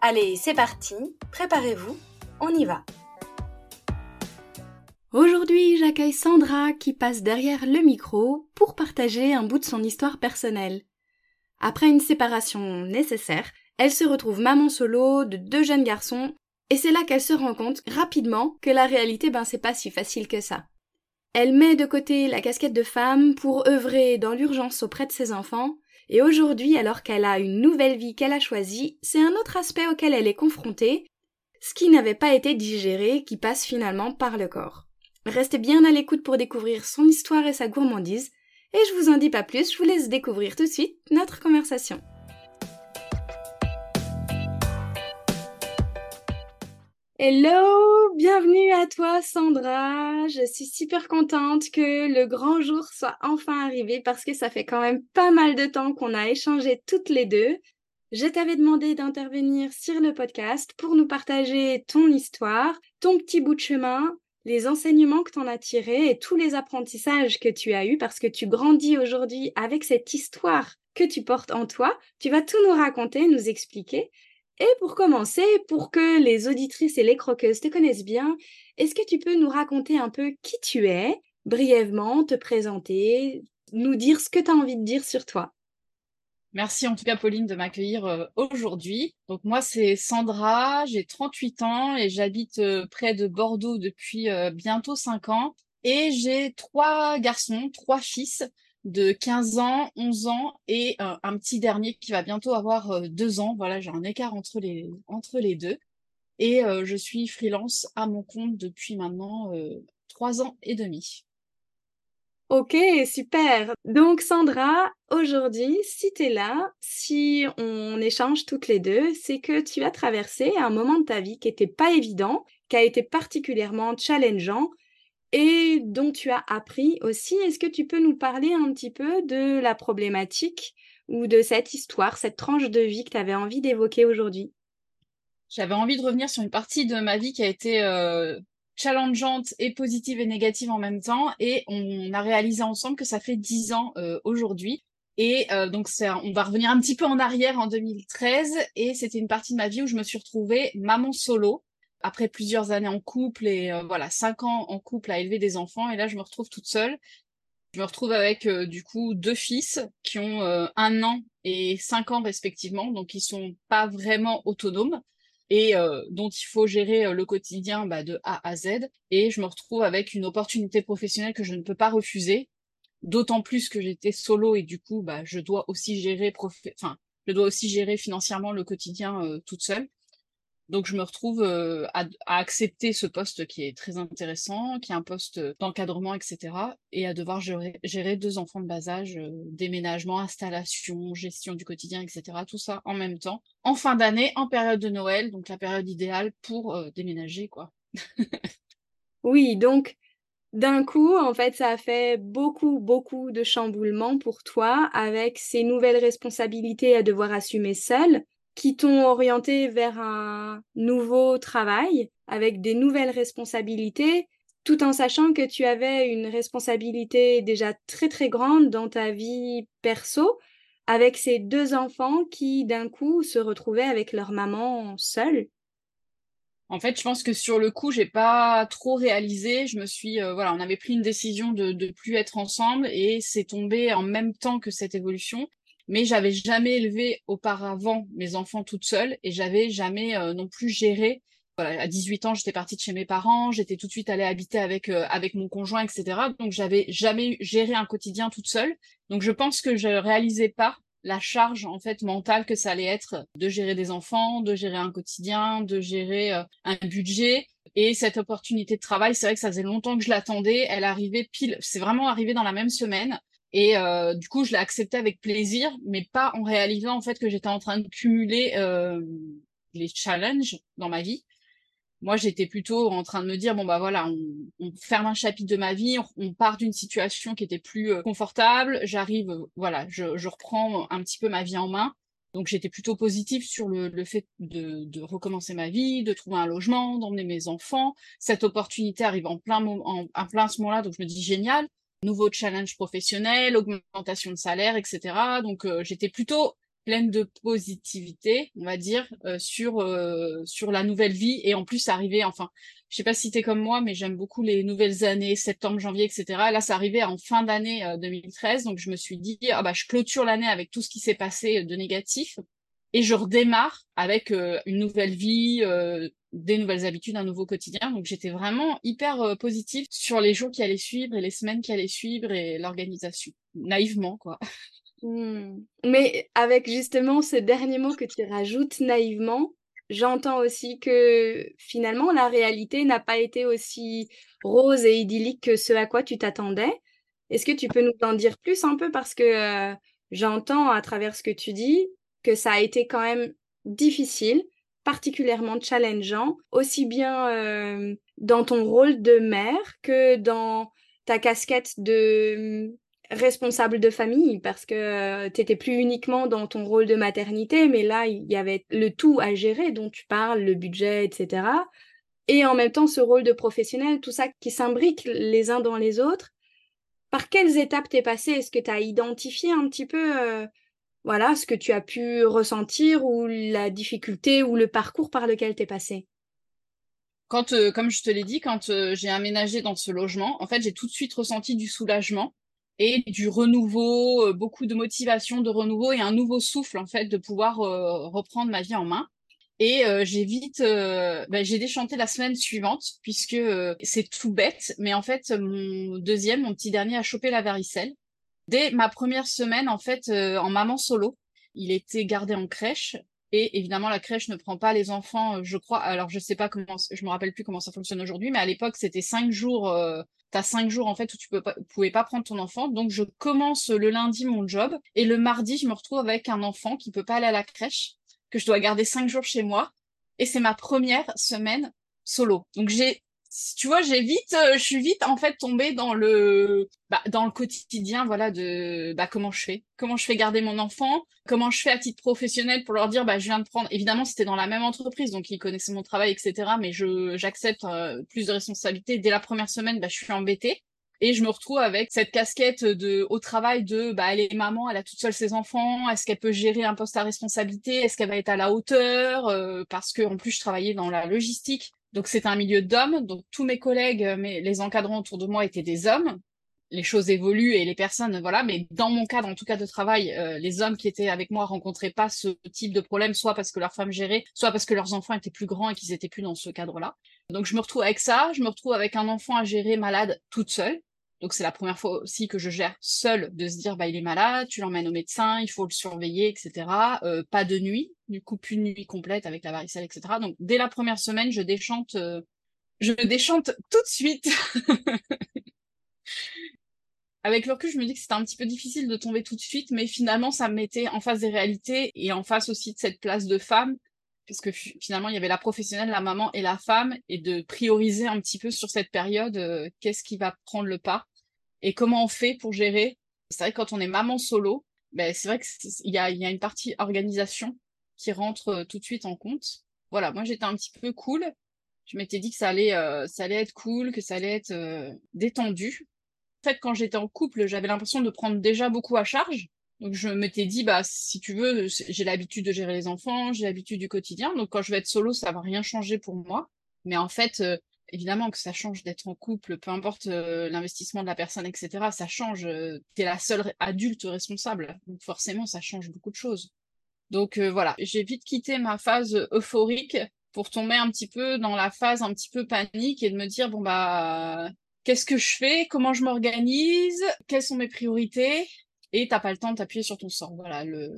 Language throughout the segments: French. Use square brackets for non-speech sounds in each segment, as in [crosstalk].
Allez, c'est parti, préparez-vous, on y va. Aujourd'hui, j'accueille Sandra qui passe derrière le micro pour partager un bout de son histoire personnelle. Après une séparation nécessaire, elle se retrouve maman solo de deux jeunes garçons et c'est là qu'elle se rend compte rapidement que la réalité, ben c'est pas si facile que ça. Elle met de côté la casquette de femme pour œuvrer dans l'urgence auprès de ses enfants, et aujourd'hui, alors qu'elle a une nouvelle vie qu'elle a choisie, c'est un autre aspect auquel elle est confrontée, ce qui n'avait pas été digéré, qui passe finalement par le corps. Restez bien à l'écoute pour découvrir son histoire et sa gourmandise, et je vous en dis pas plus, je vous laisse découvrir tout de suite notre conversation. Hello, bienvenue à toi Sandra. Je suis super contente que le grand jour soit enfin arrivé parce que ça fait quand même pas mal de temps qu'on a échangé toutes les deux. Je t'avais demandé d'intervenir sur le podcast pour nous partager ton histoire, ton petit bout de chemin, les enseignements que tu en as tirés et tous les apprentissages que tu as eus parce que tu grandis aujourd'hui avec cette histoire que tu portes en toi. Tu vas tout nous raconter, nous expliquer. Et pour commencer, pour que les auditrices et les croqueuses te connaissent bien, est-ce que tu peux nous raconter un peu qui tu es, brièvement, te présenter, nous dire ce que tu as envie de dire sur toi? Merci en tout cas Pauline de m'accueillir euh, aujourd'hui. Donc moi c'est Sandra, j'ai 38 ans et j'habite euh, près de Bordeaux depuis euh, bientôt 5 ans. Et j'ai trois garçons, trois fils de 15 ans, 11 ans et euh, un petit dernier qui va bientôt avoir 2 euh, ans. Voilà, j'ai un écart entre les, entre les deux. Et euh, je suis freelance à mon compte depuis maintenant 3 ans et demi. Ok, super. Donc Sandra, aujourd'hui, si tu es là, si on échange toutes les deux, c'est que tu as traversé un moment de ta vie qui n'était pas évident, qui a été particulièrement challengeant et dont tu as appris aussi. Est-ce que tu peux nous parler un petit peu de la problématique ou de cette histoire, cette tranche de vie que tu avais envie d'évoquer aujourd'hui? J'avais envie de revenir sur une partie de ma vie qui a été euh, challengeante et positive et négative en même temps. Et on a réalisé ensemble que ça fait dix ans euh, aujourd'hui. Et euh, donc, on va revenir un petit peu en arrière en 2013. Et c'était une partie de ma vie où je me suis retrouvée maman solo après plusieurs années en couple et euh, voilà, cinq ans en couple à élever des enfants. Et là, je me retrouve toute seule. Je me retrouve avec euh, du coup deux fils qui ont euh, un an et cinq ans respectivement, donc ils sont pas vraiment autonomes et dont il faut gérer le quotidien bah, de A à Z. Et je me retrouve avec une opportunité professionnelle que je ne peux pas refuser, d'autant plus que j'étais solo et du coup, bah, je dois aussi gérer, enfin, je dois aussi gérer financièrement le quotidien toute seule. Donc je me retrouve euh, à, accepter ce poste qui est très intéressant, qui est un poste d'encadrement, etc. Et à devoir gérer, deux enfants de bas âge, euh, déménagement, installation, gestion du quotidien, etc. Tout ça en même temps, en fin d'année, en période de Noël, donc la période idéale pour euh, déménager, quoi. [laughs] oui, donc d'un coup, en fait, ça a fait beaucoup, beaucoup de chamboulements pour toi avec ces nouvelles responsabilités à devoir assumer seule qui t'ont orienté vers un nouveau travail avec des nouvelles responsabilités, tout en sachant que tu avais une responsabilité déjà très très grande dans ta vie perso, avec ces deux enfants qui d'un coup se retrouvaient avec leur maman seule? En fait, je pense que sur le coup, j'ai pas trop réalisé. Je me suis, euh, voilà, on avait pris une décision de ne plus être ensemble et c'est tombé en même temps que cette évolution mais j'avais jamais élevé auparavant mes enfants toute seule et j'avais jamais euh, non plus géré. Voilà, à 18 ans, j'étais partie de chez mes parents, j'étais tout de suite allée habiter avec euh, avec mon conjoint, etc. Donc j'avais jamais géré un quotidien toute seule. Donc je pense que je réalisais pas la charge en fait mentale que ça allait être de gérer des enfants, de gérer un quotidien, de gérer euh, un budget. Et cette opportunité de travail, c'est vrai que ça faisait longtemps que je l'attendais. Elle arrivait pile, c'est vraiment arrivé dans la même semaine. Et euh, du coup, je l'ai accepté avec plaisir, mais pas en réalisant en fait que j'étais en train de cumuler euh, les challenges dans ma vie. Moi, j'étais plutôt en train de me dire, bon, bah voilà, on, ferme un chapitre de ma vie, on, part d'une situation qui était plus euh, confortable, j'arrive, euh, voilà, je, je, reprends un petit peu ma vie en main. Donc j'étais plutôt positive sur le, le fait de, de, recommencer ma vie, de trouver un logement, d'emmener mes enfants. Cette opportunité arrive en plein, moment, en, plein ce moment-là, donc je me dis génial. Nouveau challenge professionnel, augmentation de salaire, etc. Donc euh, j'étais plutôt pleine de positivité, on va dire, euh, sur euh, sur la nouvelle vie et en plus arriver, enfin, je sais pas si t'es comme moi, mais j'aime beaucoup les nouvelles années, septembre, janvier, etc. là, ça arrivait en fin d'année 2013, euh, donc je me suis dit, ah bah je clôture l'année avec tout ce qui s'est passé de négatif et je redémarre avec une nouvelle vie, des nouvelles habitudes, un nouveau quotidien. Donc j'étais vraiment hyper positive sur les jours qui allaient suivre et les semaines qui allaient suivre et l'organisation, naïvement quoi. [laughs] Mmh. Mais avec justement ce dernier mot que tu rajoutes naïvement, j'entends aussi que finalement la réalité n'a pas été aussi rose et idyllique que ce à quoi tu t'attendais. Est-ce que tu peux nous en dire plus un peu? Parce que euh, j'entends à travers ce que tu dis que ça a été quand même difficile, particulièrement challengeant, aussi bien euh, dans ton rôle de mère que dans ta casquette de responsable de famille parce que euh, tu étais plus uniquement dans ton rôle de maternité, mais là, il y avait le tout à gérer dont tu parles, le budget, etc. Et en même temps, ce rôle de professionnel, tout ça qui s'imbrique les uns dans les autres. Par quelles étapes t'es passé Est-ce que tu as identifié un petit peu euh, voilà, ce que tu as pu ressentir ou la difficulté ou le parcours par lequel t'es passé quand, euh, comme je te l'ai dit, quand j'ai aménagé dans ce logement, en fait, j'ai tout de suite ressenti du soulagement et du renouveau, euh, beaucoup de motivation, de renouveau et un nouveau souffle en fait de pouvoir euh, reprendre ma vie en main. Et euh, j'ai vite, bah, j'ai déchanté la semaine suivante puisque c'est tout bête, mais en fait mon deuxième, mon petit dernier a chopé la varicelle dès ma première semaine en fait en maman solo. Il était gardé en crèche et évidemment, la crèche ne prend pas les enfants, je crois. Alors, je sais pas comment, je me rappelle plus comment ça fonctionne aujourd'hui, mais à l'époque, c'était cinq jours tu as cinq jours en fait où tu peux pas, pouvais pas prendre ton enfant. Donc je commence le lundi mon job et le mardi je me retrouve avec un enfant qui peut pas aller à la crèche, que je dois garder cinq jours chez moi. Et c'est ma première semaine solo. Donc j'ai tu vois, j'ai vite, euh, je suis vite en fait tombée dans le, bah, dans le quotidien, voilà, de, bah, comment je fais, comment je fais garder mon enfant, comment je fais à titre professionnel pour leur dire, bah, je viens de prendre, évidemment, c'était dans la même entreprise, donc ils connaissaient mon travail, etc. Mais je, j'accepte euh, plus de responsabilités. Dès la première semaine, bah, je suis embêtée. Et je me retrouve avec cette casquette de au travail de bah elle est maman, elle a toute seule ses enfants, est-ce qu'elle peut gérer un poste à responsabilité, est-ce qu'elle va être à la hauteur? Euh, parce que en plus je travaillais dans la logistique. Donc c'est un milieu d'hommes, donc tous mes collègues, euh, mais les encadrants autour de moi étaient des hommes. Les choses évoluent et les personnes, voilà, mais dans mon cadre, en tout cas de travail, euh, les hommes qui étaient avec moi rencontraient pas ce type de problème, soit parce que leurs femmes géraient, soit parce que leurs enfants étaient plus grands et qu'ils étaient plus dans ce cadre-là. Donc je me retrouve avec ça, je me retrouve avec un enfant à gérer malade toute seule. Donc c'est la première fois aussi que je gère seule, de se dire bah il est malade, tu l'emmènes au médecin, il faut le surveiller, etc. Euh, pas de nuit, du coup plus nuit complète avec la varicelle, etc. Donc dès la première semaine, je déchante, euh, je déchante tout de suite. [laughs] avec le recul, je me dis que c'était un petit peu difficile de tomber tout de suite, mais finalement ça me mettait en face des réalités et en face aussi de cette place de femme parce que finalement il y avait la professionnelle, la maman et la femme, et de prioriser un petit peu sur cette période euh, qu'est-ce qui va prendre le pas et comment on fait pour gérer. C'est vrai que quand on est maman solo, ben, c'est vrai qu'il y a, y a une partie organisation qui rentre euh, tout de suite en compte. Voilà, moi j'étais un petit peu cool. Je m'étais dit que ça allait, euh, ça allait être cool, que ça allait être détendu. En fait, quand j'étais en couple, j'avais l'impression de prendre déjà beaucoup à charge donc je m'étais dit, bah si tu veux, j'ai l'habitude de gérer les enfants, j'ai l'habitude du quotidien. Donc quand je vais être solo, ça va rien changer pour moi. Mais en fait, euh, évidemment que ça change d'être en couple, peu importe euh, l'investissement de la personne, etc. Ça change. Euh, tu la seule adulte responsable. Donc forcément, ça change beaucoup de choses. Donc voilà, j'ai vite quitté ma phase euphorique pour tomber un petit peu dans la phase un petit peu panique et de me dire bon bah qu'est-ce que je fais, comment je m'organise, quelles sont mes priorités, et t'as pas le temps de t'appuyer sur ton sort. Voilà, le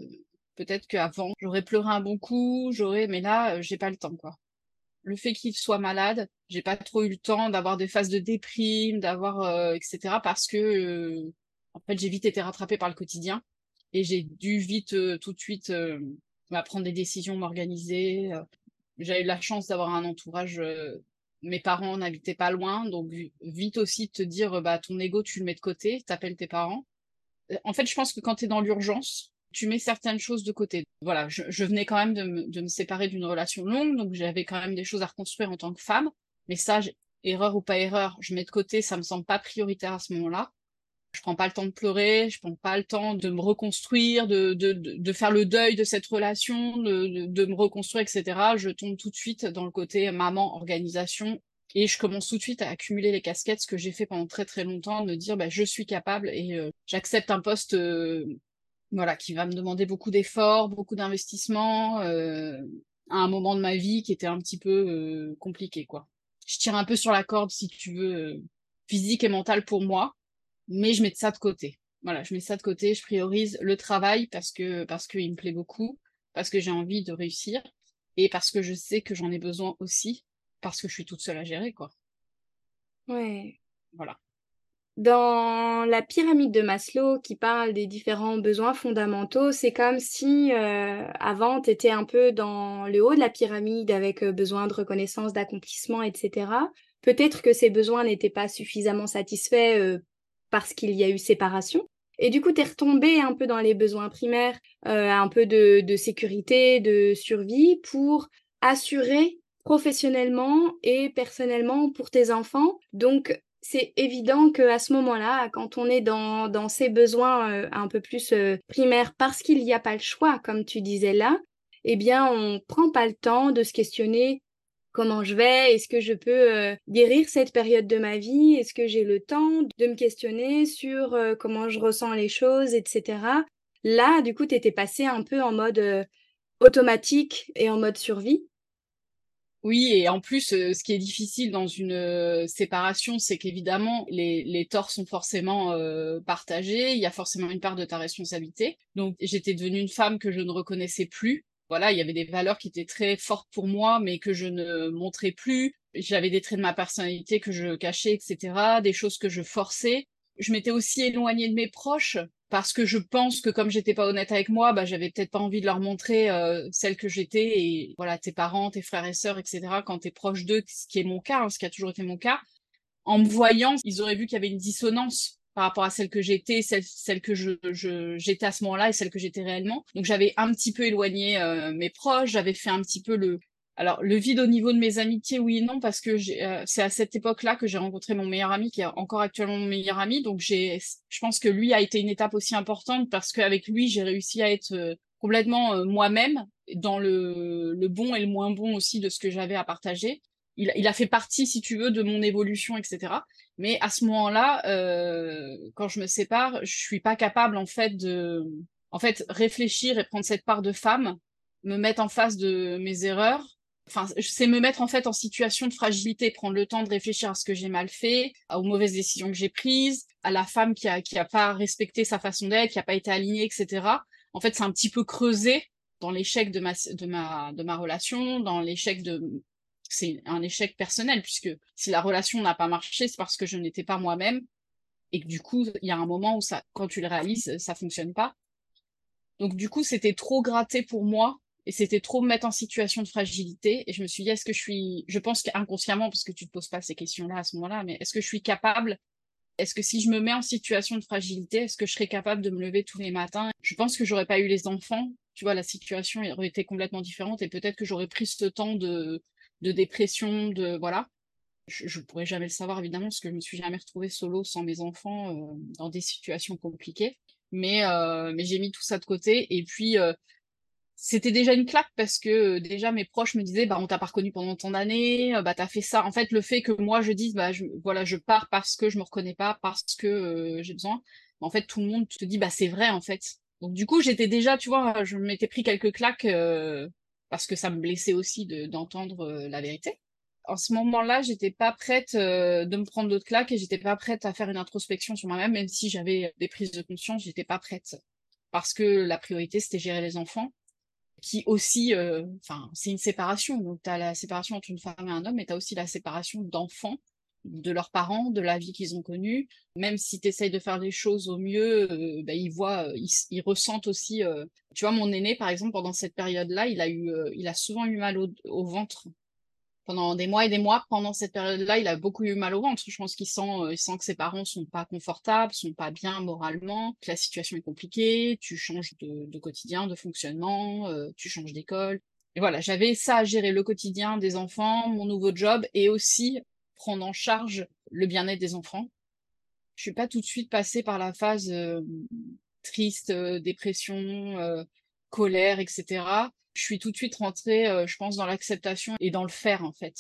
peut-être qu'avant j'aurais pleuré un bon coup, j'aurais, mais là euh, j'ai pas le temps quoi. Le fait qu'il soit malade, j'ai pas trop eu le temps d'avoir des phases de déprime, d'avoir euh, etc. parce que euh, en fait j'ai vite été rattrapée par le quotidien et j'ai dû vite tout de suite bah, prendre des décisions, m'organiser, J'ai eu la chance d'avoir un entourage. mes parents n'habitaient pas loin, donc vite aussi te dire bah ton ego tu le mets de côté, t'appelles tes parents. En fait, je pense que quand tu es dans l'urgence, tu mets certaines choses de côté. Voilà, je, venais quand même de me, séparer d'une relation longue, donc j'avais quand même des choses à reconstruire en tant que femme. Mais ça, erreur ou pas erreur, je mets de côté, ça me semble pas prioritaire à ce moment-là. Je prends pas le temps de pleurer, je prends pas le temps de me reconstruire, de, faire le deuil de cette relation, de, me reconstruire, etc. Je tombe tout de suite dans le côté maman, organisation, et je commence tout de suite à accumuler les casquettes, ce que j'ai fait pendant très très longtemps, de dire bah, je suis capable et euh, j'accepte un poste euh, voilà, qui va me demander beaucoup d'efforts, beaucoup d'investissements, euh, à un moment de ma vie qui était un petit peu compliqué, quoi. Je tire un peu sur la corde, si tu veux, physique et mentale pour moi, mais je mets ça de côté. Voilà, je mets ça de côté, je priorise le travail parce que parce qu'il me plaît beaucoup, parce que j'ai envie de réussir et parce que je sais que j'en ai besoin aussi parce que je suis toute seule à gérer quoi. Ouais. Voilà. Dans la pyramide de Maslow qui parle des différents besoins fondamentaux, c'est comme si euh, avant tu étais un peu dans le haut de la pyramide avec euh, besoin de reconnaissance, d'accomplissement, etc. Peut-être que ces besoins n'étaient pas suffisamment satisfaits euh, parce qu'il y a eu séparation. Et du coup, tu es retombé un peu dans les besoins primaires, euh, un peu de, de, sécurité, de survie pour assurer professionnellement et personnellement pour tes enfants. Donc, c'est évident que à ce moment-là, quand on est dans, dans ces besoins euh, un peu plus euh, primaires, parce qu'il n'y a pas le choix, comme tu disais là, eh bien, on prend pas le temps de se questionner comment je vais, est-ce que je peux euh, guérir cette période de ma vie, est-ce que j'ai le temps de me questionner sur comment je ressens les choses, etc. Là, du coup, tu étais passé un peu en mode automatique et en mode survie. Oui, et en plus, ce qui est difficile dans une séparation, c'est qu'évidemment, les, les torts sont forcément partagés, il y a forcément une part de ta responsabilité. Donc, j'étais devenue une femme que je ne reconnaissais plus, voilà, il y avait des valeurs qui étaient très fortes pour moi, mais que je ne montrais plus. J'avais des traits de ma personnalité que je cachais, etc., des choses que je forçais. Je m'étais aussi éloignée de mes proches parce que je pense que comme j'étais pas honnête avec moi, bah j'avais peut-être pas envie de leur montrer euh, celle que j'étais et voilà tes parents, tes frères et sœurs, etc. Quand t'es proche d'eux, ce qui est mon cas, hein, ce qui a toujours été mon cas, en me voyant, ils auraient vu qu'il y avait une dissonance par rapport à celle que j'étais, celle, que j'étais à ce moment-là et celle que j'étais réellement. Donc j'avais un petit peu éloigné euh, mes proches, j'avais fait un petit peu le, alors le vide au niveau de mes amitiés, oui et non, parce que euh, c'est à cette époque-là que j'ai rencontré mon meilleur ami, qui est encore actuellement mon meilleur ami. Donc j'ai, je pense que lui a été une étape aussi importante parce qu'avec lui j'ai réussi à être euh, complètement moi-même dans le, le bon et le moins bon aussi de ce que j'avais à partager. Il, il, a fait partie, si tu veux, de mon évolution, etc. Mais à ce moment-là, euh, quand je me sépare, je suis pas capable en fait de, en fait, réfléchir et prendre cette part de femme, me mettre en face de mes erreurs. C'est me mettre en fait en situation de fragilité, prendre le temps de réfléchir à ce que j'ai mal fait, aux mauvaises décisions que j'ai prises, à la femme qui a qui a pas respecté sa façon d'être, qui a pas été alignée, etc. En fait, c'est un petit peu creusé dans l'échec de ma de ma de ma relation, dans l'échec de c'est un échec personnel, puisque si la relation n'a pas marché, c'est parce que je n'étais pas moi-même, et que du coup, il y a un moment où ça, quand tu le réalises, ça fonctionne pas. Donc du coup, c'était trop gratté pour moi, et c'était trop me mettre en situation de fragilité, et je me suis dit, est-ce que je suis, je pense qu'inconsciemment, parce que tu te poses pas ces questions-là à ce moment-là, mais est-ce que je suis capable est-ce que si je me mets en situation de fragilité, est-ce que je serais capable de me lever tous les matins? Je pense que j'aurais pas eu les enfants. Tu vois, la situation aurait été complètement différente et peut-être que j'aurais pris ce temps de, de dépression, de voilà. Je, ne pourrais jamais le savoir évidemment parce que je me suis jamais retrouvée solo sans mes enfants euh, dans des situations compliquées. Mais euh, mais j'ai mis tout ça de côté et puis euh, c'était déjà une claque parce que déjà mes proches me disaient bah on t'a pas reconnu pendant tant d'années, bah t'as fait ça. En fait le fait que moi je dise bah je, voilà je pars parce que je me reconnais pas parce que j'ai besoin. En fait tout le monde te dit bah c'est vrai en fait. Donc du coup j'étais déjà tu vois je m'étais pris quelques claques parce que ça me blessait aussi d'entendre euh, la vérité. En ce moment-là, j'étais pas prête euh, de me prendre d'autres claques et j'étais pas prête à faire une introspection sur moi-même, même si j'avais des prises de conscience, j'étais pas prête. Parce que la priorité, c'était gérer les enfants, qui aussi, euh, enfin, c'est une séparation. Donc, tu as la séparation entre une femme et un homme, mais tu as aussi la séparation d'enfants de leurs parents, de la vie qu'ils ont connue. Même si tu de faire les choses au mieux, euh, bah, ils voient, euh, ils, ressentent aussi. Euh, tu vois, mon aîné, par exemple, pendant cette période-là, il a eu, il a souvent eu mal au, ventre pendant des mois et des mois. Pendant cette période-là, il a beaucoup eu mal au ventre. Je pense qu'il sent, il sent que ses parents sont pas confortables, sont pas bien moralement, que la situation est compliquée. Tu changes de, quotidien, de fonctionnement, tu changes d'école. Et voilà, j'avais ça à gérer le quotidien des enfants, mon nouveau job et aussi prendre en charge le bien-être des enfants. Je suis pas tout de suite passée par la phase euh, triste, euh, dépression, euh, colère, etc. Je suis tout de suite rentrée, je pense, dans l'acceptation et dans le faire, en fait.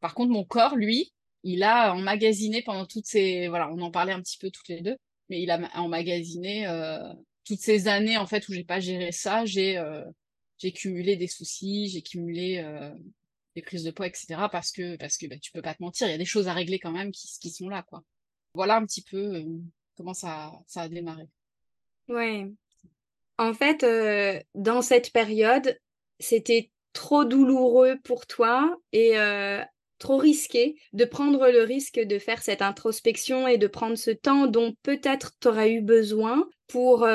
Par contre, mon corps, lui, il a emmagasiné pendant toutes ces... Voilà, on en parlait un petit peu toutes les deux, mais il a emmagasiné toutes ces années, en fait, où j'ai pas géré ça. J'ai j'ai cumulé des soucis, j'ai cumulé des prises de poids, etc. Parce que, parce que bah, tu peux pas te mentir, il y a des choses à régler quand même qui, qui sont là, quoi. Voilà un petit peu euh, comment ça, ça a démarré. Ouais. En fait, euh, dans cette période, c'était trop douloureux pour toi et euh, trop risqué de prendre le risque de faire cette introspection et de prendre ce temps dont peut-être tu aurais eu besoin pour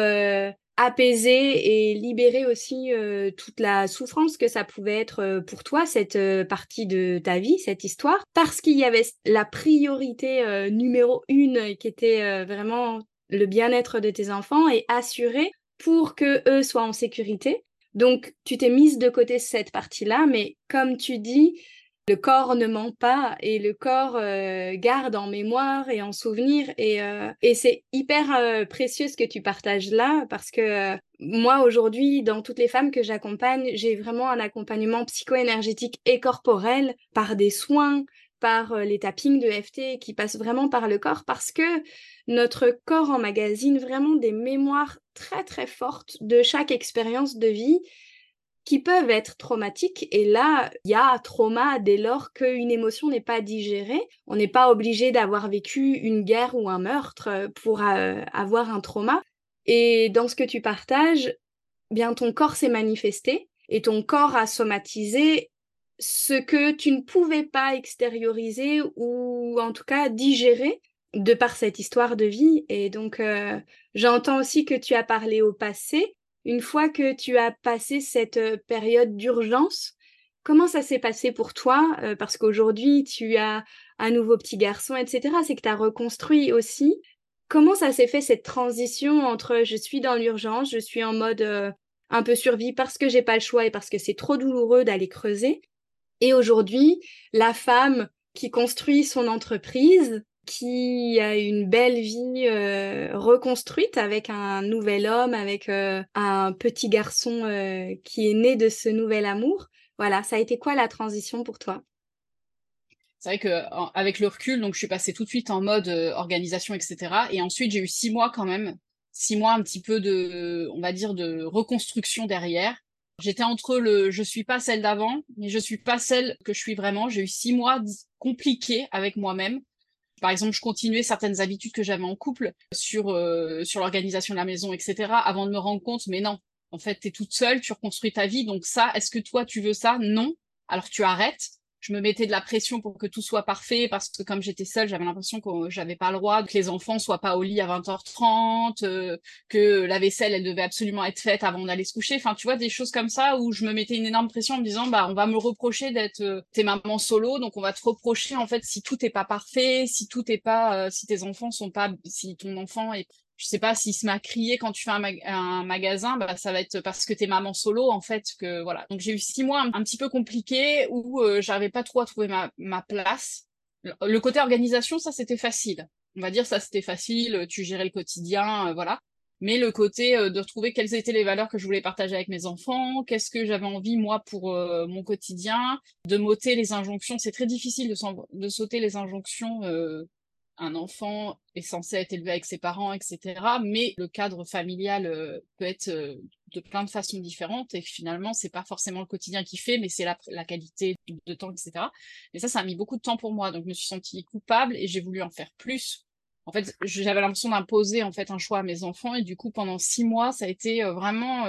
apaiser et libérer aussi euh, toute la souffrance que ça pouvait être euh, pour toi, cette euh, partie de ta vie, cette histoire, parce qu'il y avait la priorité numéro une qui était vraiment le bien-être de tes enfants et assurer pour que eux soient en sécurité. Donc, tu t'es mise de côté cette partie-là, mais comme tu dis, le corps ne ment pas et le corps euh, garde en mémoire et en souvenir et, euh, et c'est hyper euh, précieux ce que tu partages là parce que moi aujourd'hui dans toutes les femmes que j'accompagne j'ai vraiment un accompagnement psycho-énergétique et corporel par des soins par les tappings de FT qui passent vraiment par le corps parce que notre corps emmagasine vraiment des mémoires très très fortes de chaque expérience de vie qui peuvent être traumatiques. Et là, il y a trauma dès lors qu'une émotion n'est pas digérée. On n'est pas obligé d'avoir vécu une guerre ou un meurtre euh, pour euh, avoir un trauma. Et dans ce que tu partages, bien ton corps s'est manifesté et ton corps a somatisé ce que tu ne pouvais pas extérioriser ou en tout cas digérer de par cette histoire de vie. Et donc, euh, j'entends aussi que tu as parlé au passé une fois que tu as passé cette euh, période d'urgence, comment ça s'est passé pour toi euh, Parce qu'aujourd'hui, tu as un nouveau petit garçon, etc. C'est que tu as reconstruit aussi. Comment ça s'est fait cette transition entre je suis dans l'urgence, je suis en mode un peu survie parce que j'ai pas le choix et parce que c'est trop douloureux d'aller creuser, et aujourd'hui, la femme qui construit son entreprise, qui a une belle vie euh, reconstruite avec un nouvel homme, avec euh, un petit garçon euh, qui est né de ce nouvel amour. Voilà, ça a été quoi la transition pour toi? C'est vrai que avec le recul, donc je suis passée tout de suite en mode organisation, etc. Et ensuite j'ai eu six mois quand même, six mois un petit peu de, on va dire, de reconstruction derrière. J'étais entre le je suis pas celle d'avant, mais je suis pas celle que je suis vraiment. J'ai eu six mois compliqués avec moi-même par exemple, je continuais certaines habitudes que j'avais en couple sur, euh, sur l'organisation de la maison, etc., avant de me rendre compte, mais non, en fait, tu es toute seule, tu reconstruis ta vie, donc ça, est-ce que toi, tu veux ça? Non. Alors tu arrêtes je me mettais de la pression pour que tout soit parfait parce que comme j'étais seule, j'avais l'impression que j'avais pas le droit, que les enfants soient pas au lit à 20h30, euh, que la vaisselle elle devait absolument être faite avant d'aller se coucher. Enfin, tu vois des choses comme ça où je me mettais une énorme pression en me disant bah on va me reprocher d'être euh, tes mamans solo, donc on va te reprocher en fait si tout est pas parfait, si tout est pas, euh, si tes enfants sont pas, si ton enfant est je sais pas s'il se à crier quand tu fais un, magasin, bah, ça va être parce que t'es maman solo en fait que voilà. Donc j'ai eu six mois un, petit peu compliqués où euh, j'arrivais pas trop à trouver ma, ma place. Le, côté organisation, ça c'était facile. On va dire ça c'était facile, tu gérais le quotidien, euh, voilà. Mais le côté euh, de retrouver quelles étaient les valeurs que je voulais partager avec mes enfants, qu'est-ce que j'avais envie moi pour mon quotidien, de m'ôter les injonctions. C'est très difficile de, de sauter les injonctions un enfant est censé être élevé avec ses parents, etc. Mais le cadre familial euh, peut être euh, de plein de façons différentes et finalement, c'est pas forcément le quotidien qui fait, mais c'est la, qualité de temps, etc. Et ça, ça a mis beaucoup de temps pour moi. Donc, je me suis sentie coupable et j'ai voulu en faire plus. En fait, j'avais l'impression d'imposer en fait un choix à mes enfants et du coup, pendant six mois, ça a été euh, vraiment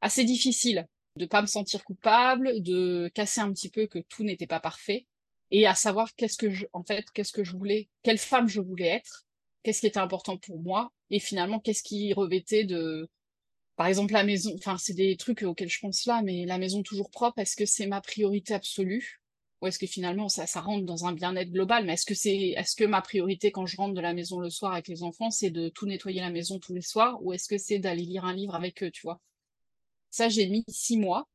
assez difficile de pas me sentir coupable, de casser un petit peu que tout n'était pas parfait et à savoir qu'est-ce que je, en fait, qu'est-ce que je voulais, quelle femme je voulais être, qu'est-ce qui était important pour moi, et finalement, qu'est-ce qui revêtait de, par exemple, la maison, enfin, c'est des trucs auxquels je pense là, mais la maison toujours propre, est-ce que c'est ma priorité absolue? Ou est-ce que finalement ça, ça rentre dans un bien-être global, mais est-ce que c'est, est-ce que ma priorité quand je rentre de la maison le soir avec les enfants, c'est de tout nettoyer la maison tous les soirs, ou est-ce que c'est d'aller lire un livre avec eux, tu vois? Ça, j'ai mis six mois.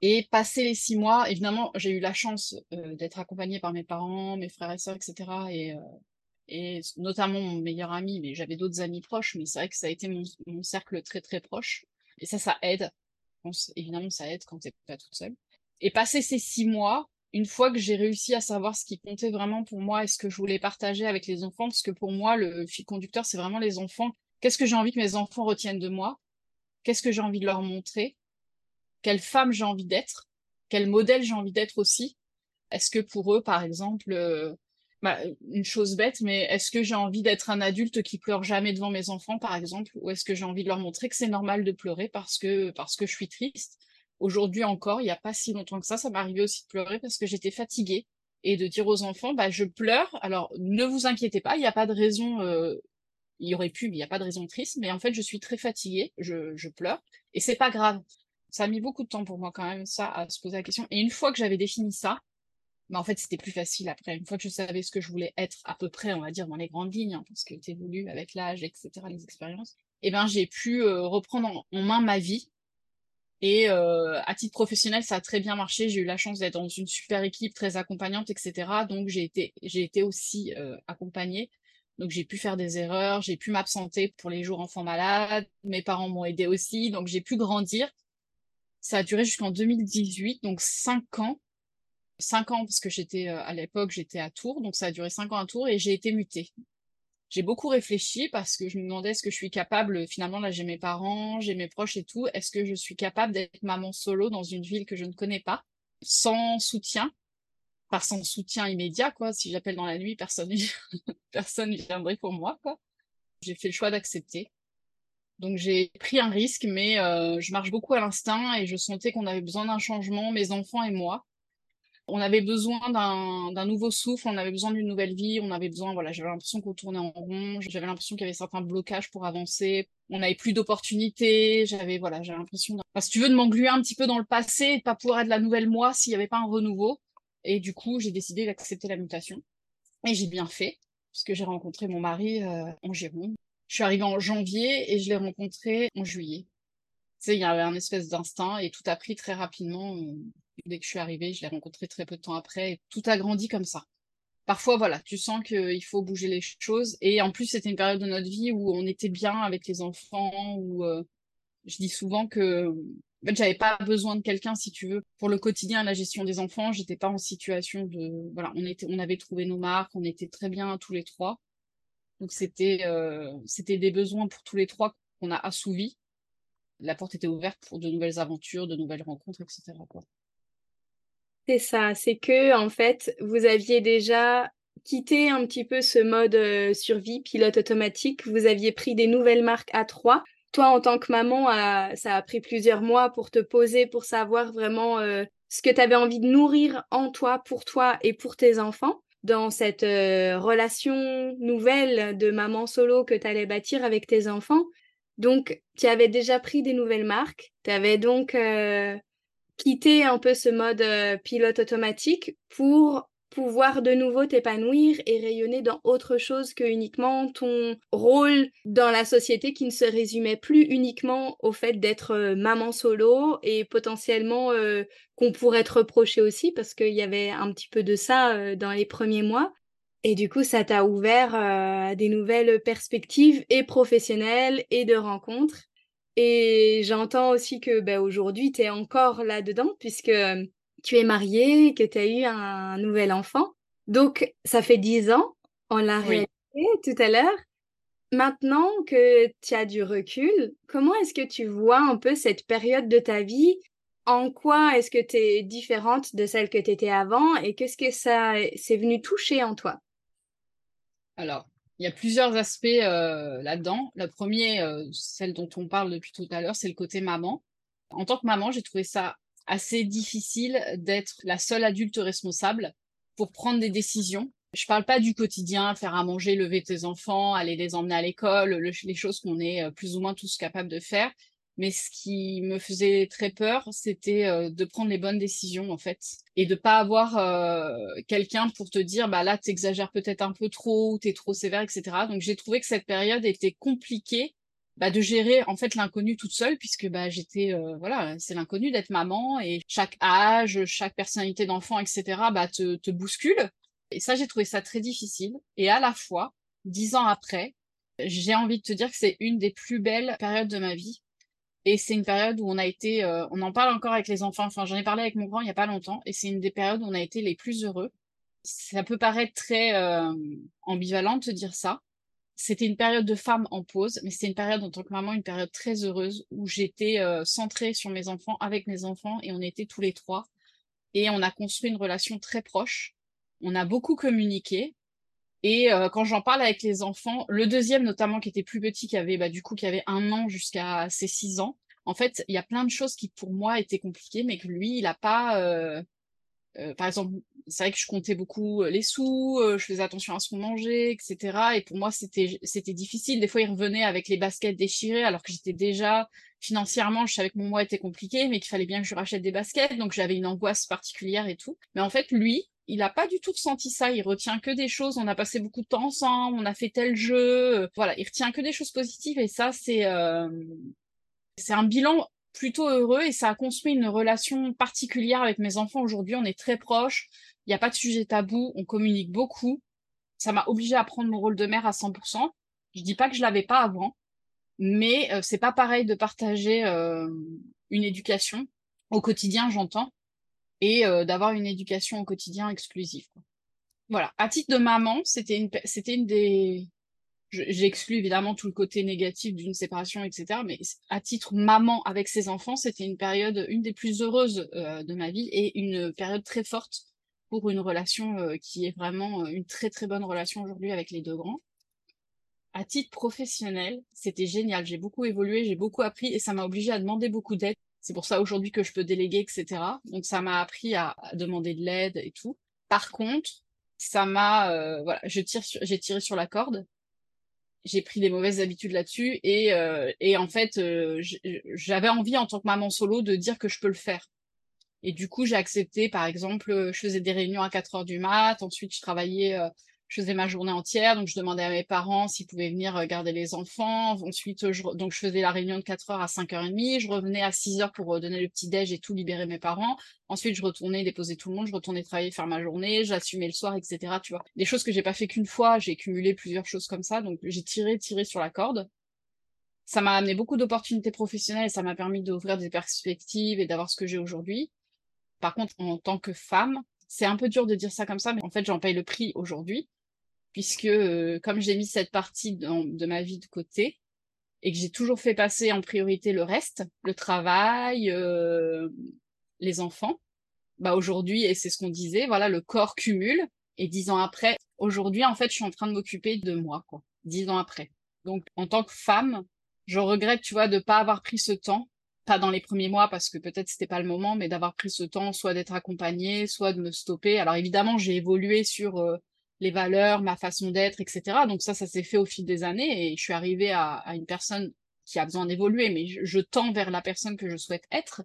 Et passé les six mois, évidemment, j'ai eu la chance euh, d'être accompagnée par mes parents, mes frères et sœurs, etc. Et, euh, et notamment mon meilleur ami, mais j'avais d'autres amis proches, mais c'est vrai que ça a été mon, mon, cercle très très proche. Et ça, ça aide. Évidemment, ça aide quand t'es pas toute seule. Et passé ces six mois, une fois que j'ai réussi à savoir ce qui comptait vraiment pour moi et ce que je voulais partager avec les enfants, parce que pour moi, le fil conducteur, c'est vraiment les enfants. Qu'est-ce que j'ai envie que mes enfants retiennent de moi Qu'est-ce que j'ai envie de leur montrer quelle femme j'ai envie d'être, quel modèle j'ai envie d'être aussi. Est-ce que pour eux, par exemple, euh, bah, une chose bête, mais est-ce que j'ai envie d'être un adulte qui pleure jamais devant mes enfants, par exemple, ou est-ce que j'ai envie de leur montrer que c'est normal de pleurer parce que je suis triste? Aujourd'hui encore, il n'y a pas si longtemps que ça, ça m'arrivait aussi de pleurer parce que j'étais fatiguée et de dire aux enfants, bah je pleure. Alors ne vous inquiétez pas, il n'y a pas de raison. Euh, il y aurait pu, mais il n'y a pas de raison triste. Mais en fait, je suis très fatiguée, je, je pleure et c'est pas grave ça a mis beaucoup de temps pour moi quand même, ça, à se poser la question. Et une fois que j'avais défini ça, bah en fait, c'était plus facile après. Une fois que je savais ce que je voulais être à peu près, on va dire, dans les grandes lignes, hein, parce que tu évolues avec l'âge, etc., les expériences, eh ben j'ai pu euh, reprendre en, main ma vie. Et euh, à titre professionnel, ça a très bien marché. J'ai eu la chance d'être dans une super équipe, très accompagnante, etc. Donc j'ai été, j'ai été aussi euh, accompagnée. Donc j'ai pu faire des erreurs, j'ai pu m'absenter pour les jours enfants malades. Mes parents m'ont aidé aussi, donc j'ai pu grandir ça a duré jusqu'en 2018, donc cinq ans. Cinq ans parce que j'étais euh, à l'époque j'étais à Tours, donc ça a duré cinq ans à Tours et j'ai été mutée. J'ai beaucoup réfléchi parce que je me demandais est-ce que je suis capable, finalement là j'ai mes parents, j'ai mes proches et tout, est-ce que je suis capable d'être maman solo dans une ville que je ne connais pas, sans soutien, pas sans soutien immédiat quoi, si j'appelle dans la nuit, personne [laughs] personne viendrait pour moi quoi. J'ai fait le choix d'accepter. Donc j'ai pris un risque, mais euh, je marche beaucoup à l'instinct et je sentais qu'on avait besoin d'un changement, mes enfants et moi. On avait besoin d'un nouveau souffle, on avait besoin d'une nouvelle vie, on avait besoin, voilà, j'avais l'impression qu'on tournait en rond, j'avais l'impression qu'il y avait certains blocages pour avancer, on n'avait plus d'opportunités, j'avais, voilà, j'avais l'impression, si tu veux, de m'engluer un petit peu dans le passé de pas pouvoir être la nouvelle moi s'il n'y avait pas un renouveau. Et du coup, j'ai décidé d'accepter la mutation. Et j'ai bien fait, puisque j'ai rencontré mon mari euh, en Gironde. Je suis arrivée en janvier et je l'ai rencontré en juillet. Tu sais, il y avait un espèce d'instinct et tout a pris très rapidement. Dès que je suis arrivée, je l'ai rencontré très peu de temps après et tout a grandi comme ça. Parfois, voilà, tu sens qu'il faut bouger les choses. Et en plus, c'était une période de notre vie où on était bien avec les enfants, où euh, je dis souvent que j'avais pas besoin de quelqu'un, si tu veux, pour le quotidien, la gestion des enfants. J'étais pas en situation de, voilà, on était, on avait trouvé nos marques, on était très bien tous les trois. Donc c'était euh, c'était des besoins pour tous les trois qu'on a assouvis. La porte était ouverte pour de nouvelles aventures, de nouvelles rencontres, etc. C'est ça, c'est que en fait, vous aviez déjà quitté un petit peu ce mode euh, survie, pilote automatique, vous aviez pris des nouvelles marques à trois. Toi, en tant que maman, ça a pris plusieurs mois pour te poser, pour savoir vraiment euh, ce que tu avais envie de nourrir en toi, pour toi et pour tes enfants dans cette euh, relation nouvelle de maman solo que tu allais bâtir avec tes enfants. Donc, tu avais déjà pris des nouvelles marques, tu avais donc euh, quitté un peu ce mode euh, pilote automatique pour pouvoir de nouveau t'épanouir et rayonner dans autre chose que uniquement ton rôle dans la société qui ne se résumait plus uniquement au fait d'être euh, maman solo et potentiellement euh, qu'on pourrait te reprocher aussi parce qu'il y avait un petit peu de ça euh, dans les premiers mois. Et du coup, ça t'a ouvert à des nouvelles perspectives et professionnelles et de rencontres. Et j'entends aussi que ben, aujourd'hui, tu es encore là-dedans puisque tu es mariée, que tu as eu un nouvel enfant. Donc, ça fait dix ans, on l'a réalisé tout à l'heure. Maintenant que tu as du recul, comment est-ce que tu vois un peu cette période de ta vie? En quoi est-ce que tu es différente de celle que tu étais avant et qu'est-ce que ça s'est venu toucher en toi? Alors, il y a plusieurs aspects euh, là-dedans. Le premier, euh, celle dont on parle depuis tout à l'heure, c'est le côté maman. En tant que maman, j'ai trouvé ça assez difficile d'être la seule adulte responsable. pour prendre des décisions. Je parle pas du quotidien, faire à manger, lever tes enfants, aller les emmener à l'école, les choses qu'on est euh, plus ou moins tous capables de faire. Mais ce qui me faisait très peur, c'était euh, de prendre les bonnes décisions, en fait. Et de pas avoir euh, quelqu'un pour te dire, bah là, t'exagères peut-être un peu trop, ou t'es trop sévère, etc. Donc, j'ai trouvé que cette période était compliquée bah, de gérer en fait l'inconnu toute seule puisque bah j'étais voilà c'est l'inconnu d'être maman et chaque âge chaque personnalité d'enfant etc bah te, te bouscule et ça, j'ai trouvé ça très difficile. Et à la fois, dix ans après, j'ai envie de te dire que c'est une des plus belles périodes de ma vie. Et c'est une période où on a été, euh, on en parle encore avec les enfants. Enfin, j'en ai parlé avec mon grand il n'y a pas longtemps. Et c'est une des périodes où on a été les plus heureux. Ça peut paraître très euh, ambivalent de te dire ça. C'était une période de femme en pause, mais c'était une période en tant que maman, une période très heureuse où j'étais euh, centrée sur mes enfants, avec mes enfants, et on était tous les trois. Et on a construit une relation très proche on a beaucoup communiqué. Et euh, quand j'en parle avec les enfants, le deuxième notamment qui était plus petit, qui avait bah, du coup qui avait un an jusqu'à ses six ans, en fait, il y a plein de choses qui pour moi étaient compliquées, mais que lui, il a pas. Euh, euh, par exemple, c'est vrai que je comptais beaucoup les sous, je faisais attention à ce qu'on mangeait, etc. Et pour moi, c'était c'était difficile. Des fois, il revenait avec les baskets déchirées, alors que j'étais déjà financièrement, je savais que mon mois était compliqué, mais qu'il fallait bien que je rachète des baskets, donc j'avais une angoisse particulière et tout. Mais en fait, lui, il n'a pas du tout ressenti ça. Il retient que des choses. On a passé beaucoup de temps ensemble. On a fait tel jeu. Euh, voilà, il retient que des choses positives. Et ça, c'est euh, c'est un bilan plutôt heureux et ça a construit une relation particulière avec mes enfants. Aujourd'hui, on est très proches. Il n'y a pas de sujet tabou. On communique beaucoup. Ça m'a obligé à prendre mon rôle de mère à 100%. Je dis pas que je l'avais pas avant, mais euh, c'est pas pareil de partager une éducation au quotidien, j'entends et euh, d'avoir une éducation au quotidien exclusive. Voilà. À titre de maman, c'était une, c'était une des, j'exclus évidemment tout le côté négatif d'une séparation, etc. Mais à titre maman avec ses enfants, c'était une période, une des plus heureuses euh, de ma vie et une période très forte pour une relation euh, qui est vraiment une très très bonne relation aujourd'hui avec les deux grands. À titre professionnel, c'était génial. J'ai beaucoup évolué, j'ai beaucoup appris et ça m'a obligé à demander beaucoup d'aide c'est pour ça aujourd'hui que je peux déléguer, etc. Donc ça m'a appris à, demander de l'aide et tout. Par contre, ça m'a, euh, voilà, je tire, j'ai tiré sur la corde. J'ai pris des mauvaises habitudes là-dessus et, euh, et en fait, euh, j'avais envie en tant que maman solo de dire que je peux le faire. Et du coup, j'ai accepté, par exemple, je faisais des réunions à 4 heures du mat, ensuite je travaillais je faisais ma journée entière, donc je demandais à mes parents s'ils pouvaient venir euh, garder les enfants. Ensuite, je, donc je faisais la réunion de 4 heures à 5h30, je revenais à 6 heures pour euh, donner le petit déj et tout libérer mes parents. Ensuite, je retournais déposer tout le monde, je retournais travailler, faire ma journée, j'assumais le soir, etc. Tu vois, des choses que j'ai pas fait qu'une fois, j'ai cumulé plusieurs choses comme ça, donc j'ai tiré, tiré sur la corde. Ça m'a amené beaucoup d'opportunités professionnelles ça m'a permis d'ouvrir des perspectives et d'avoir ce que j'ai aujourd'hui. Par contre, en tant que femme, c'est un peu dur de dire ça comme ça, mais en fait, j'en paye le prix aujourd'hui puisque euh, comme j'ai mis cette partie de, ma vie de côté et que j'ai toujours fait passer en priorité le reste, le travail, euh, les enfants, bah aujourd'hui, et c'est ce qu'on disait, voilà, le corps cumule. Et dix ans après, aujourd'hui, en fait, je suis en train de m'occuper de moi, quoi. Dix ans après. Donc, en tant que femme, je regrette, tu vois, de pas avoir pris ce temps, pas dans les premiers mois parce que peut-être c'était pas le moment, mais d'avoir pris ce temps, soit d'être accompagnée, soit de me stopper. Alors évidemment, j'ai évolué sur euh, les valeurs, ma façon d'être, etc. Donc ça, ça s'est fait au fil des années et je suis arrivée à, une personne qui a besoin d'évoluer, mais je, tends vers la personne que je souhaite être.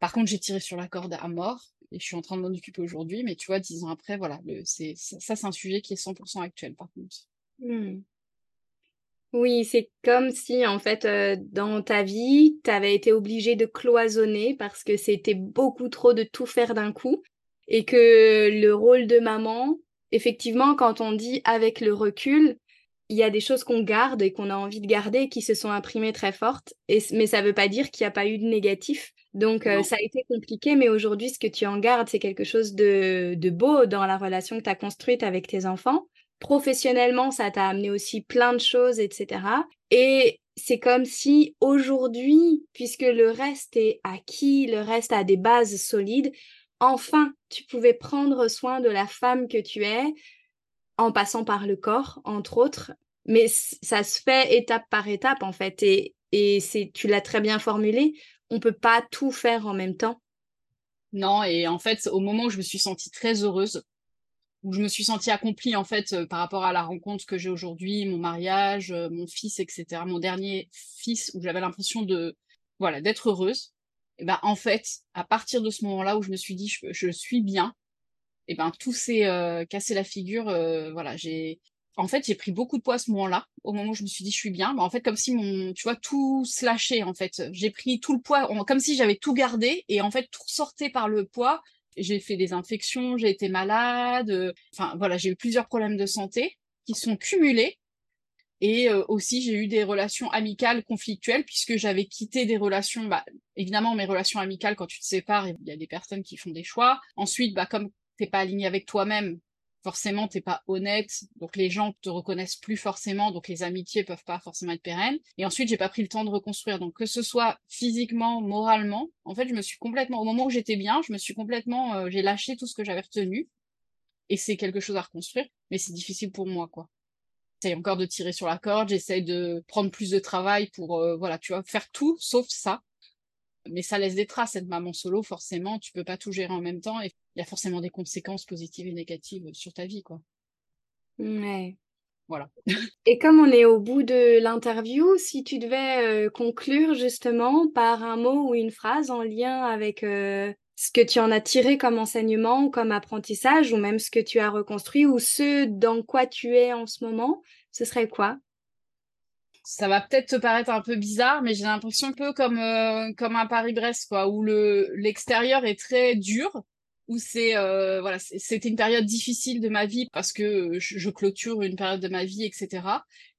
Par contre, j'ai tiré sur la corde à mort et je suis en train de m'en occuper aujourd'hui, mais tu vois, dix ans après, voilà, c'est, ça, c'est un sujet qui est 100% actuel, par contre. Mmh. Oui, c'est comme si, en fait, euh, dans ta vie, tu avais été obligé de cloisonner parce que c'était beaucoup trop de tout faire d'un coup et que le rôle de maman, effectivement, quand on dit avec le recul, il y a des choses qu'on garde et qu'on a envie de garder qui se sont imprimées très fortes, et, mais ça ne veut pas dire qu'il n'y a pas eu de négatif. Donc euh, ça a été compliqué, mais aujourd'hui, ce que tu en gardes, c'est quelque chose de, de beau dans la relation que tu as construite avec tes enfants. Professionnellement, ça t'a amené aussi plein de choses, etc. Et c'est comme si aujourd'hui, puisque le reste est acquis, le reste a des bases solides, enfin, tu pouvais prendre soin de la femme que tu es en passant par le corps, entre autres. Mais ça se fait étape par étape, en fait. Et, et c'est, tu l'as très bien formulé, on peut pas tout faire en même temps. Non, et en fait, au moment où je me suis sentie très heureuse, où je me suis sentie accomplie en fait par rapport à la rencontre que j'ai aujourd'hui, mon mariage, mon fils, etc. Mon dernier fils où j'avais l'impression de voilà d'être heureuse. Et ben en fait, à partir de ce moment-là où je me suis dit je, suis bien, et ben tout s'est cassé la figure. voilà, j'ai en fait, j'ai pris beaucoup de poids à ce moment-là, au moment où je me suis dit je suis bien. Bah, en fait, comme si mon, tu vois, tout se lâchait, en fait. J'ai pris tout le poids, comme si j'avais tout gardé, et en fait, tout sortait par le poids. J'ai fait des infections, j'ai été malade. Euh, enfin, voilà, j'ai eu plusieurs problèmes de santé qui sont cumulés. Et euh, aussi, j'ai eu des relations amicales conflictuelles, puisque j'avais quitté des relations, bah, évidemment, mes relations amicales, quand tu te sépares, il y a des personnes qui font des choix. Ensuite, bah, comme t'es pas aligné avec toi-même, forcément t'es pas honnête, donc les gens te reconnaissent plus forcément, donc les amitiés peuvent pas forcément être pérennes. Et ensuite j'ai pas pris le temps de reconstruire, donc que ce soit physiquement, moralement, en fait je me suis complètement, au moment où j'étais bien, je me suis complètement, euh, j'ai lâché tout ce que j'avais retenu, et c'est quelque chose à reconstruire, mais c'est difficile pour moi quoi. J'essaie encore de tirer sur la corde, j'essaie de prendre plus de travail pour, euh, voilà, tu vois, faire tout sauf ça mais ça laisse des traces, cette maman solo, forcément, tu peux pas tout gérer en même temps et il y a forcément des conséquences positives et négatives sur ta vie, quoi. Ouais. Voilà. et comme on est au bout de l'interview, si tu devais euh, conclure justement par un mot ou une phrase en lien avec euh, ce que tu en as tiré comme enseignement ou comme apprentissage, ou même ce que tu as reconstruit, ou ce dans quoi tu es en ce moment, ce serait quoi? Ça va peut-être te paraître un peu bizarre, mais j'ai l'impression un peu comme euh, comme un Paris-Brest, quoi, où le l'extérieur est très dur, où c'est euh, voilà, c'était une période difficile de ma vie parce que je, clôture une période de ma vie, etc.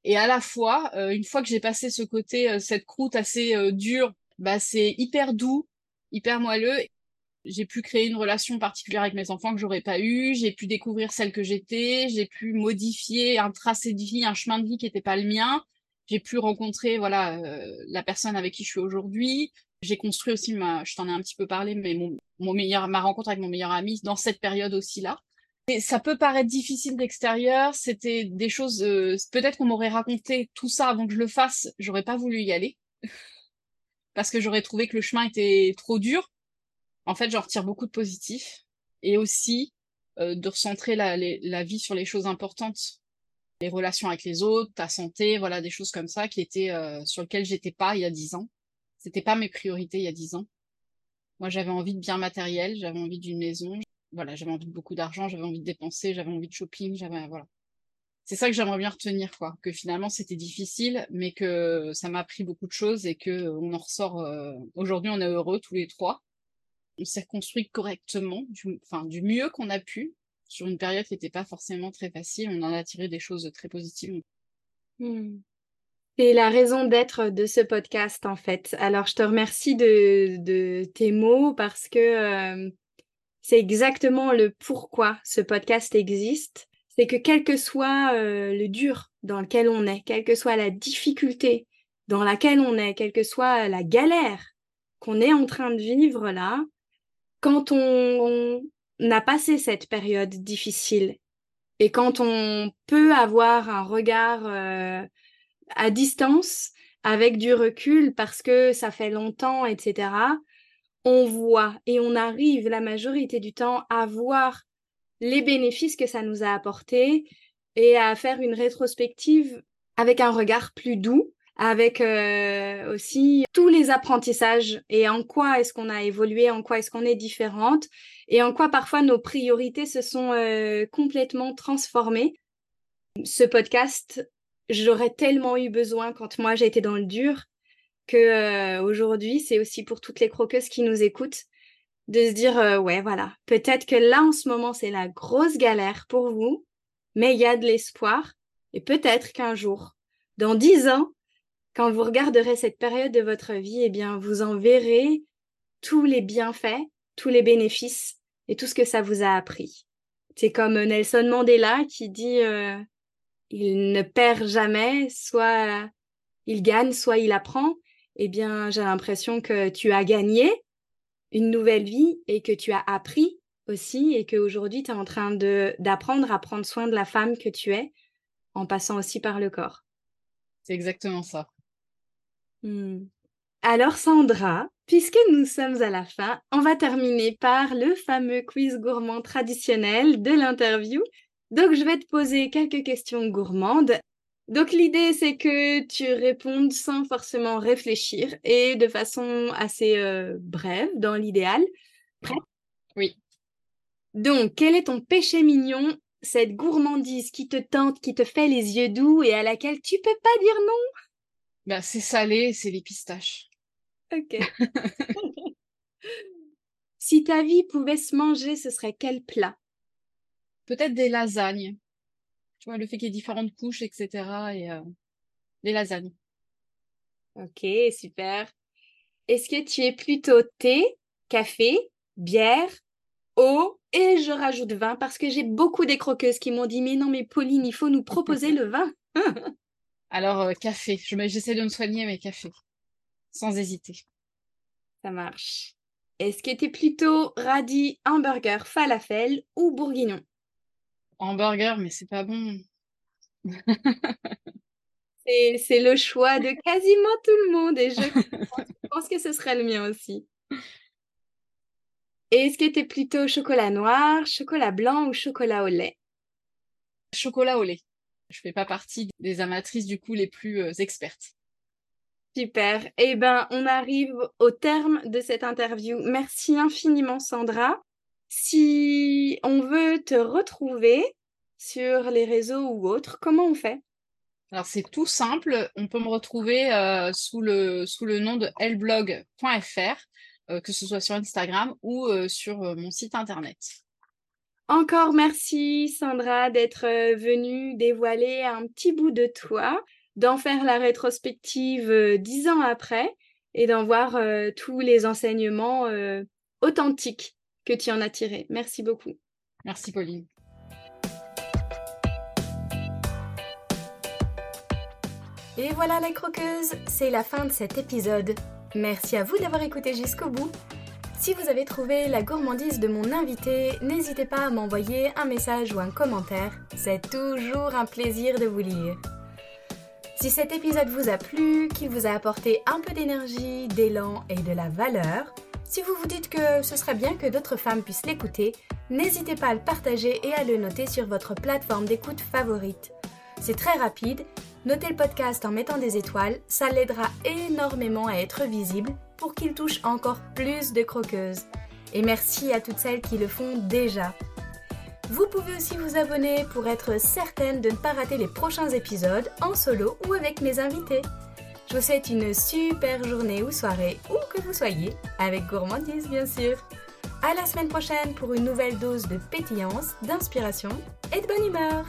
Et à la fois, euh, une fois que j'ai passé ce côté, cette croûte assez dure, bah c'est hyper doux, hyper moelleux. J'ai pu créer une relation particulière avec mes enfants que j'aurais pas eu. J'ai pu découvrir celle que j'étais. J'ai pu modifier un tracé de vie, un chemin de vie qui n'était pas le mien j'ai pu rencontrer voilà euh, la personne avec qui je suis aujourd'hui. J'ai construit aussi ma, je t'en ai un petit peu parlé, mais mon, meilleur, ma rencontre avec mon meilleur ami dans cette période aussi là. Et ça peut paraître difficile d'extérieur, c'était des choses, euh, peut-être qu'on m'aurait raconté tout ça avant que je le fasse, j'aurais pas voulu y aller [laughs] parce que j'aurais trouvé que le chemin était trop dur. En fait, j'en retire beaucoup de positifs et aussi euh, de recentrer la, vie sur les choses importantes les relations avec les autres, ta santé, voilà des choses comme ça qui étaient euh, sur lesquelles j'étais pas il y a dix ans. C'était pas mes priorités il y a dix ans. Moi, j'avais envie de bien matériel, j'avais envie d'une maison, voilà, j'avais envie de beaucoup d'argent, j'avais envie de dépenser, j'avais envie de shopping, j'avais voilà. C'est ça que j'aimerais bien retenir, quoi. Que finalement c'était difficile, mais que ça m'a appris beaucoup de choses et que euh, on en ressort. Euh, aujourd'hui, on est heureux tous les trois. On s'est construit correctement, du, enfin du mieux qu'on a pu, sur une période qui n'était pas forcément très facile. On en a tiré des choses très positives. Hmm. C'est la raison d'être de ce podcast, en fait. Alors, je te remercie de, tes mots parce que euh, c'est exactement le pourquoi ce podcast existe. C'est que quel que soit euh, le dur dans lequel on est, quelle que soit la difficulté dans laquelle on est, quelle que soit la galère qu'on est en train de vivre là, quand on, a passé cette période difficile et quand on peut avoir un regard euh, à distance avec du recul parce que ça fait longtemps, etc., on voit et on arrive la majorité du temps à voir les bénéfices que ça nous a apportés et à faire une rétrospective avec un regard plus doux avec euh, aussi tous les apprentissages et en quoi est-ce qu'on a évolué, en quoi est-ce qu'on est différente et en quoi parfois nos priorités se sont euh, complètement transformées. Ce podcast, j'aurais tellement eu besoin quand moi j'étais dans le dur que euh, aujourd'hui c'est aussi pour toutes les croqueuses qui nous écoutent de se dire ouais voilà peut-être que là en ce moment c'est la grosse galère pour vous mais il y a de l'espoir et peut-être qu'un jour dans dix ans quand vous regarderez cette période de votre vie, eh bien, vous en verrez tous les bienfaits, tous les bénéfices et tout ce que ça vous a appris. C'est comme Nelson Mandela qui dit euh, il ne perd jamais, soit il gagne, soit il apprend. Eh bien, j'ai l'impression que tu as gagné une nouvelle vie et que tu as appris aussi et qu'aujourd'hui tu es en train d'apprendre à prendre soin de la femme que tu es en passant aussi par le corps. C'est exactement ça. Mmh. Alors Sandra, puisque nous sommes à la fin, on va terminer par le fameux quiz gourmand traditionnel de l'interview. Donc, je vais te poser quelques questions gourmandes. Donc, l'idée, c'est que tu répondes sans forcément réfléchir et de façon assez euh, brève, dans l'idéal. Prêt? Oui. Donc, quel est ton péché mignon, cette gourmandise qui te tente, qui te fait les yeux doux et à laquelle tu peux pas dire non? Bah, C'est salé, c'est les pistaches. Ok. [laughs] si ta vie pouvait se manger, ce serait quel plat? Peut-être des lasagnes. Tu vois, le fait qu'il y ait différentes couches, etc. Et euh, des lasagnes. Ok, super. Est-ce que tu es plutôt thé, café, bière, eau? Et je rajoute vin parce que j'ai beaucoup des croqueuses qui m'ont dit mais non mais Pauline, il faut nous proposer [laughs] le vin. [laughs] Alors euh, café, j'essaie de me soigner mais café, sans hésiter. Ça marche. Est-ce que tu es plutôt radis, hamburger, falafel ou bourguignon? Hamburger, mais c'est pas bon. [laughs] c'est le choix de quasiment tout le monde et je [laughs] pense que ce serait le mien aussi. Est-ce que tu es plutôt chocolat noir, chocolat blanc ou chocolat au lait? Chocolat au lait. Je fais pas partie des amatrices du coup les plus euh, expertes. Super. Eh ben, on arrive au terme de cette interview. Merci infiniment, Sandra. Si on veut te retrouver sur les réseaux ou autres, comment on fait? Alors, c'est tout simple. On peut me retrouver euh, sous, le, sous le nom de lblog.fr, euh, que ce soit sur Instagram ou euh, sur mon site internet. Encore merci, Sandra, d'être venue dévoiler un petit bout de toi d'en faire la rétrospective euh, dix ans après et d'en voir euh, tous les enseignements euh, authentiques que tu en as tirés. Merci beaucoup. Merci Pauline. Et voilà les croqueuses, c'est la fin de cet épisode. Merci à vous d'avoir écouté jusqu'au bout. Si vous avez trouvé la gourmandise de mon invité, n'hésitez pas à m'envoyer un message ou un commentaire. C'est toujours un plaisir de vous lire. Si cet épisode vous a plu, qu'il vous a apporté un peu d'énergie, d'élan et de la valeur, si vous vous dites que ce serait bien que d'autres femmes puissent l'écouter, n'hésitez pas à le partager et à le noter sur votre plateforme d'écoute favorite. C'est très rapide, notez le podcast en mettant des étoiles, ça l'aidera énormément à être visible pour qu'il touche encore plus de croqueuses. Et merci à toutes celles qui le font déjà. Vous pouvez aussi vous abonner pour être certaine de ne pas rater les prochains épisodes en solo ou avec mes invités. Je vous souhaite une super journée ou soirée, où que vous soyez, avec gourmandise bien sûr. À la semaine prochaine pour une nouvelle dose de pétillance, d'inspiration et de bonne humeur.